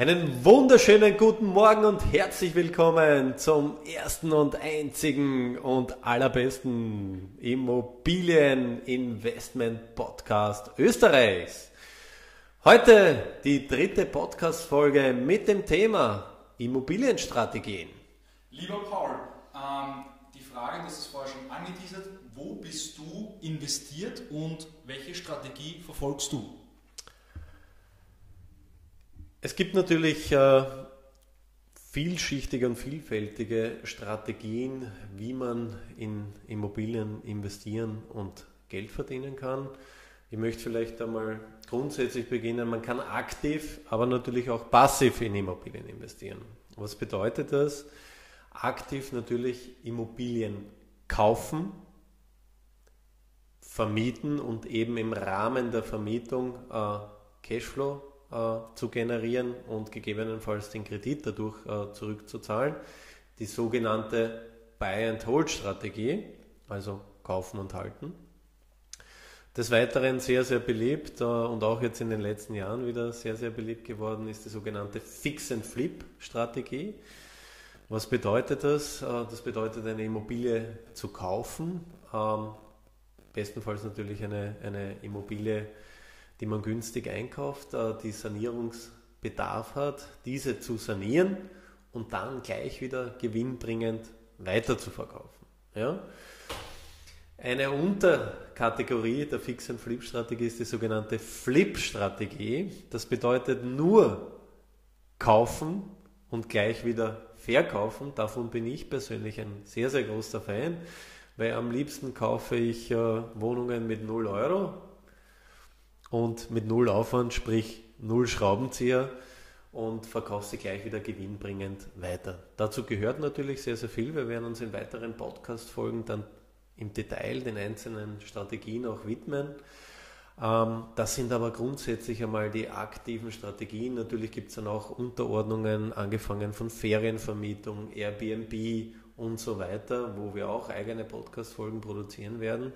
Einen wunderschönen guten Morgen und herzlich willkommen zum ersten und einzigen und allerbesten Immobilieninvestment-Podcast Österreichs. Heute die dritte Podcast-Folge mit dem Thema Immobilienstrategien. Lieber Paul, ähm, die Frage, das ist vorher schon angeteasert, wo bist du investiert und welche Strategie verfolgst du? Es gibt natürlich äh, vielschichtige und vielfältige Strategien, wie man in Immobilien investieren und Geld verdienen kann. Ich möchte vielleicht einmal grundsätzlich beginnen, man kann aktiv, aber natürlich auch passiv in Immobilien investieren. Was bedeutet das? Aktiv natürlich Immobilien kaufen, vermieten und eben im Rahmen der Vermietung äh, Cashflow zu generieren und gegebenenfalls den Kredit dadurch äh, zurückzuzahlen. Die sogenannte Buy-and-Hold-Strategie, also kaufen und halten. Des Weiteren sehr, sehr beliebt äh, und auch jetzt in den letzten Jahren wieder sehr, sehr beliebt geworden ist die sogenannte Fix-and-Flip-Strategie. Was bedeutet das? Äh, das bedeutet eine Immobilie zu kaufen, ähm, bestenfalls natürlich eine, eine Immobilie die man günstig einkauft, äh, die Sanierungsbedarf hat, diese zu sanieren und dann gleich wieder gewinnbringend weiter zu verkaufen. Ja? Eine Unterkategorie der Fix-and-Flip-Strategie ist die sogenannte Flip-Strategie. Das bedeutet nur kaufen und gleich wieder verkaufen. Davon bin ich persönlich ein sehr, sehr großer Fan, weil am liebsten kaufe ich äh, Wohnungen mit 0 Euro und mit null Aufwand, sprich null Schraubenzieher und verkaufst sie gleich wieder gewinnbringend weiter. Dazu gehört natürlich sehr, sehr viel. Wir werden uns in weiteren Podcast-Folgen dann im Detail den einzelnen Strategien auch widmen. Ähm, das sind aber grundsätzlich einmal die aktiven Strategien. Natürlich gibt es dann auch Unterordnungen, angefangen von Ferienvermietung, Airbnb und so weiter, wo wir auch eigene Podcast-Folgen produzieren werden.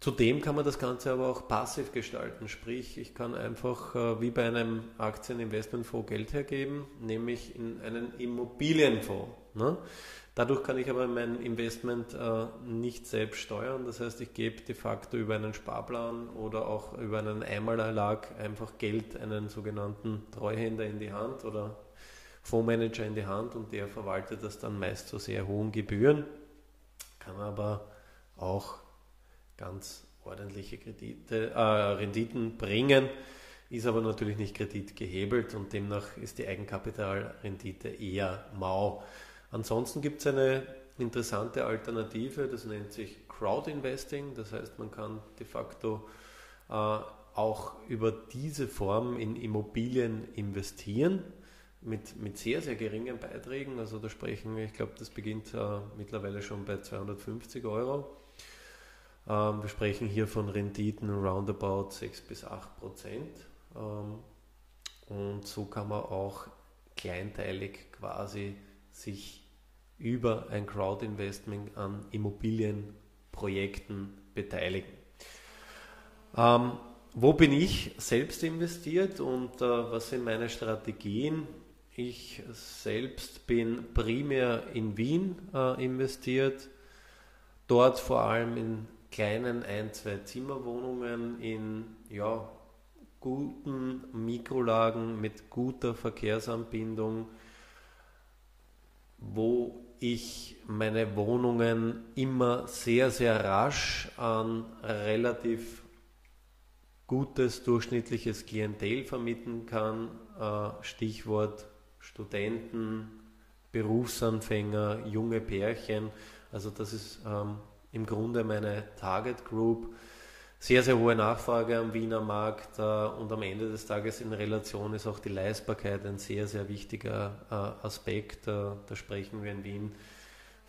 Zudem kann man das Ganze aber auch passiv gestalten, sprich ich kann einfach äh, wie bei einem Aktieninvestmentfonds Geld hergeben, nämlich in einen Immobilienfonds. Ne? Dadurch kann ich aber mein Investment äh, nicht selbst steuern, das heißt ich gebe de facto über einen Sparplan oder auch über einen Einmalerlag einfach Geld einen sogenannten Treuhänder in die Hand oder Fondsmanager in die Hand und der verwaltet das dann meist zu sehr hohen Gebühren, kann aber auch ganz ordentliche Kredite, äh, Renditen bringen, ist aber natürlich nicht kreditgehebelt und demnach ist die Eigenkapitalrendite eher mau. Ansonsten gibt es eine interessante Alternative, das nennt sich Crowdinvesting, das heißt man kann de facto äh, auch über diese Form in Immobilien investieren mit, mit sehr, sehr geringen Beiträgen. Also da sprechen wir, ich glaube, das beginnt äh, mittlerweile schon bei 250 Euro. Ähm, wir sprechen hier von Renditen roundabout 6 bis 8 Prozent. Ähm, und so kann man auch kleinteilig quasi sich über ein Crowdinvestment an Immobilienprojekten beteiligen. Ähm, wo bin ich selbst investiert und äh, was sind meine Strategien? Ich selbst bin primär in Wien äh, investiert, dort vor allem in kleinen ein-, zwei Zimmerwohnungen in ja, guten Mikrolagen mit guter Verkehrsanbindung, wo ich meine Wohnungen immer sehr, sehr rasch an relativ gutes durchschnittliches Klientel vermitteln kann. Äh, Stichwort Studenten, Berufsanfänger, junge Pärchen. Also das ist ähm, im Grunde meine Target Group. sehr, sehr hohe Nachfrage am Wiener Markt äh, und am Ende des Tages in Relation ist auch die Leistbarkeit ein sehr, sehr wichtiger äh, Aspekt. Äh, da sprechen wir in Wien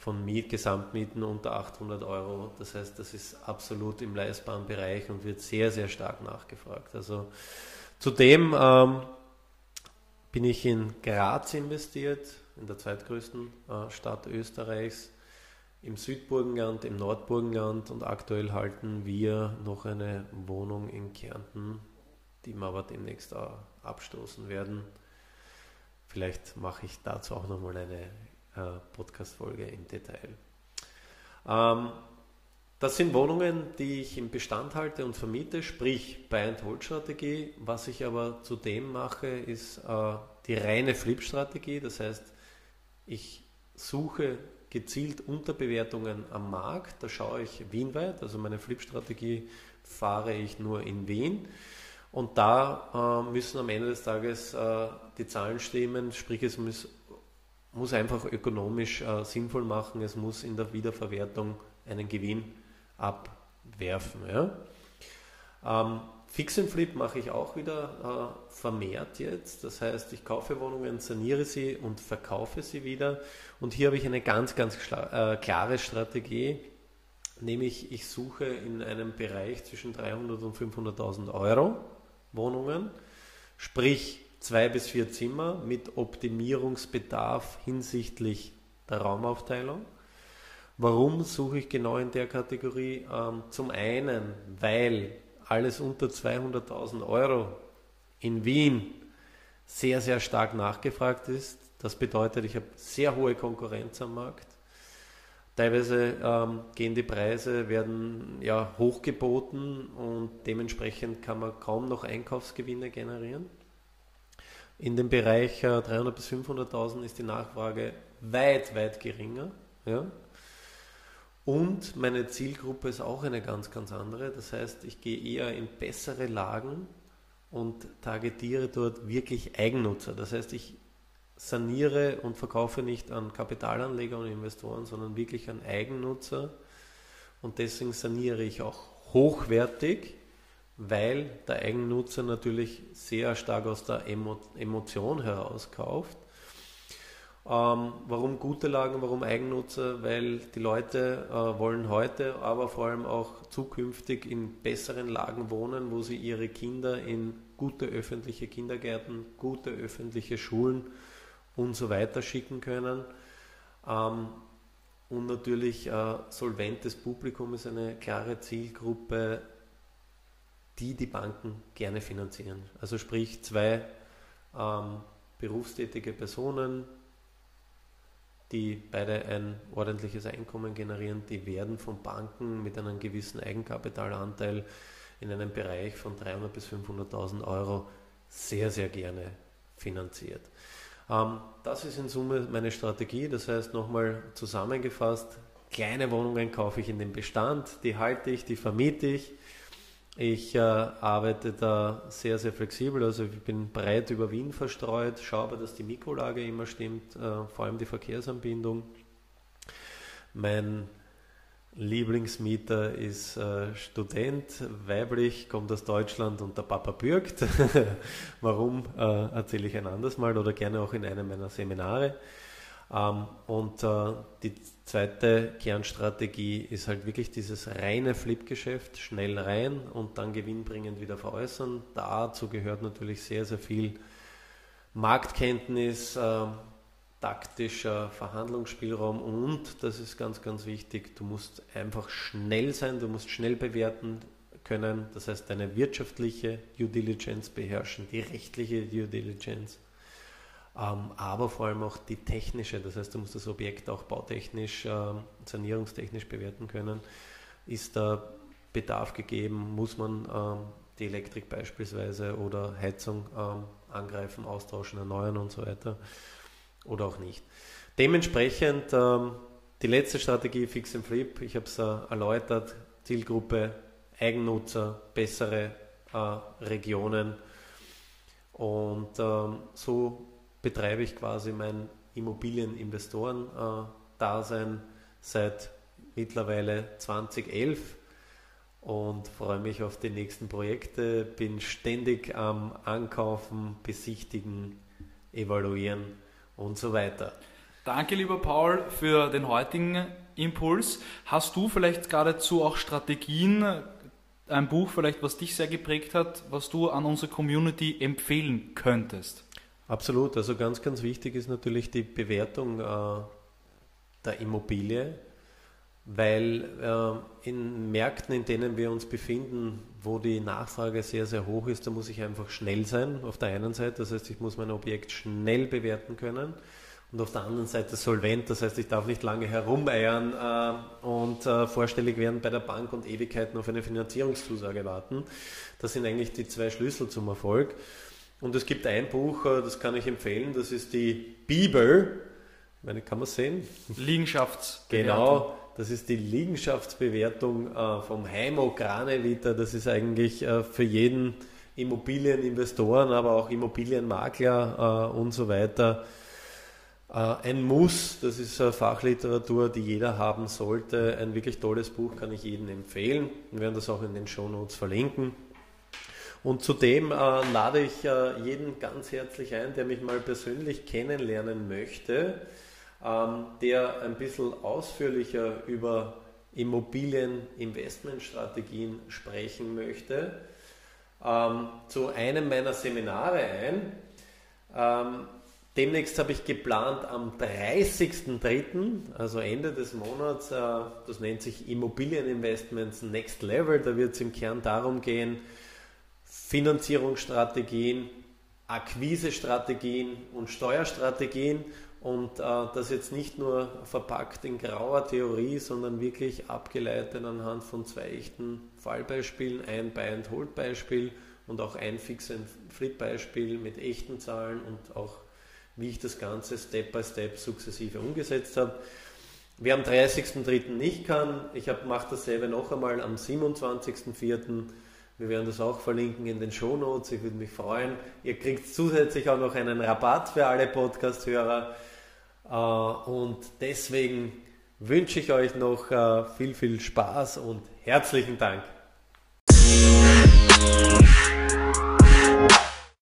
von Miet, Gesamtmieten unter 800 Euro. Das heißt, das ist absolut im leistbaren Bereich und wird sehr, sehr stark nachgefragt. Also zudem ähm, bin ich in Graz investiert, in der zweitgrößten äh, Stadt Österreichs im Südburgenland, im Nordburgenland und aktuell halten wir noch eine Wohnung in Kärnten, die wir aber demnächst auch abstoßen werden. Vielleicht mache ich dazu auch nochmal eine äh, Podcast-Folge im Detail. Ähm, das sind Wohnungen, die ich im Bestand halte und vermiete, sprich Buy-and-Hold-Strategie. Was ich aber zudem mache, ist äh, die reine Flip-Strategie. Das heißt, ich suche gezielt Unterbewertungen am Markt. Da schaue ich wienweit, also meine Flip-Strategie fahre ich nur in Wien. Und da äh, müssen am Ende des Tages äh, die Zahlen stimmen, sprich es muss, muss einfach ökonomisch äh, sinnvoll machen, es muss in der Wiederverwertung einen Gewinn abwerfen. Ja? Ähm, Fix and Flip mache ich auch wieder äh, vermehrt jetzt. Das heißt, ich kaufe Wohnungen, saniere sie und verkaufe sie wieder. Und hier habe ich eine ganz, ganz äh, klare Strategie, nämlich ich suche in einem Bereich zwischen 300 und 500.000 Euro Wohnungen, sprich zwei bis vier Zimmer mit Optimierungsbedarf hinsichtlich der Raumaufteilung. Warum suche ich genau in der Kategorie? Ähm, zum einen, weil alles unter 200.000 Euro in Wien sehr, sehr stark nachgefragt ist. Das bedeutet, ich habe sehr hohe Konkurrenz am Markt. Teilweise ähm, gehen die Preise, werden ja hochgeboten und dementsprechend kann man kaum noch Einkaufsgewinne generieren. In dem Bereich äh, 300.000 bis 500.000 ist die Nachfrage weit, weit geringer. Ja? Und meine Zielgruppe ist auch eine ganz, ganz andere. Das heißt, ich gehe eher in bessere Lagen und targetiere dort wirklich Eigennutzer. Das heißt, ich saniere und verkaufe nicht an Kapitalanleger und Investoren, sondern wirklich an Eigennutzer. Und deswegen saniere ich auch hochwertig, weil der Eigennutzer natürlich sehr stark aus der Emotion heraus kauft ähm, warum gute Lagen, warum Eigennutzer? Weil die Leute äh, wollen heute, aber vor allem auch zukünftig in besseren Lagen wohnen, wo sie ihre Kinder in gute öffentliche Kindergärten, gute öffentliche Schulen und so weiter schicken können. Ähm, und natürlich äh, solventes Publikum ist eine klare Zielgruppe, die die Banken gerne finanzieren. Also sprich zwei ähm, berufstätige Personen, die beide ein ordentliches Einkommen generieren, die werden von Banken mit einem gewissen Eigenkapitalanteil in einem Bereich von 300.000 bis 500.000 Euro sehr, sehr gerne finanziert. Ähm, das ist in Summe meine Strategie. Das heißt, nochmal zusammengefasst, kleine Wohnungen kaufe ich in den Bestand, die halte ich, die vermiete ich ich äh, arbeite da sehr, sehr flexibel, also ich bin breit über Wien verstreut, schaue aber, dass die Mikrolage immer stimmt, äh, vor allem die Verkehrsanbindung. Mein Lieblingsmieter ist äh, Student, weiblich, kommt aus Deutschland und der Papa bürgt. Warum, äh, erzähle ich ein anderes Mal oder gerne auch in einem meiner Seminare. Ähm, und äh, die zweite Kernstrategie ist halt wirklich dieses reine Flip-Geschäft, schnell rein und dann gewinnbringend wieder veräußern. Dazu gehört natürlich sehr, sehr viel Marktkenntnis, äh, taktischer Verhandlungsspielraum und, das ist ganz, ganz wichtig, du musst einfach schnell sein, du musst schnell bewerten können, das heißt deine wirtschaftliche Due Diligence beherrschen, die rechtliche Due Diligence aber vor allem auch die technische, das heißt, du musst das Objekt auch bautechnisch, äh, sanierungstechnisch bewerten können. Ist da Bedarf gegeben? Muss man ähm, die Elektrik beispielsweise oder Heizung ähm, angreifen, austauschen, erneuern und so weiter oder auch nicht. Dementsprechend ähm, die letzte Strategie Fix and Flip, ich habe es äh, erläutert, Zielgruppe, Eigennutzer, bessere äh, Regionen und ähm, so betreibe ich quasi mein Immobilieninvestoren-Dasein seit mittlerweile 2011 und freue mich auf die nächsten Projekte. Bin ständig am Ankaufen, Besichtigen, Evaluieren und so weiter. Danke, lieber Paul, für den heutigen Impuls. Hast du vielleicht geradezu auch Strategien, ein Buch vielleicht, was dich sehr geprägt hat, was du an unsere Community empfehlen könntest? Absolut. Also ganz, ganz wichtig ist natürlich die Bewertung äh, der Immobilie weil äh, in Märkten, in denen wir uns befinden, wo die Nachfrage sehr, sehr hoch ist, da muss ich einfach schnell sein auf der einen Seite, das heißt, ich muss mein Objekt schnell bewerten können und auf der anderen Seite solvent, das heißt, ich darf nicht lange herumeiern äh, und äh, vorstellig werden bei der Bank und Ewigkeiten auf eine Finanzierungszusage warten. Das sind eigentlich die zwei Schlüssel zum Erfolg. Und es gibt ein Buch, äh, das kann ich empfehlen, das ist die Bibel. Ich meine, kann man sehen? Liegenschaftsbewertung. Genau, das ist die Liegenschaftsbewertung äh, vom Heimo Graneviter. Das ist eigentlich äh, für jeden Immobilieninvestoren, aber auch Immobilienmakler äh, und so weiter ein Muss. Das ist Fachliteratur, die jeder haben sollte. Ein wirklich tolles Buch kann ich jedem empfehlen. Wir werden das auch in den Show Notes verlinken. Und zudem äh, lade ich äh, jeden ganz herzlich ein, der mich mal persönlich kennenlernen möchte ähm, der ein bisschen ausführlicher über Immobilieninvestmentstrategien sprechen möchte, ähm, zu einem meiner Seminare ein. Ähm, demnächst habe ich geplant am 30.03., also Ende des Monats, äh, das nennt sich Immobilieninvestments Next Level, da wird es im Kern darum gehen, Finanzierungsstrategien, Akquisestrategien und Steuerstrategien und äh, das jetzt nicht nur verpackt in grauer Theorie, sondern wirklich abgeleitet anhand von zwei echten Fallbeispielen, ein Buy-and-Hold-Beispiel und auch ein Fix-and-Flip-Beispiel mit echten Zahlen und auch wie ich das Ganze Step by Step sukzessive umgesetzt habe. Wer am 30.03. nicht kann, ich mache dasselbe noch einmal am 27.04. Wir werden das auch verlinken in den Show Notes. Ich würde mich freuen. Ihr kriegt zusätzlich auch noch einen Rabatt für alle Podcast-Hörer. Äh, und deswegen wünsche ich euch noch äh, viel, viel Spaß und herzlichen Dank.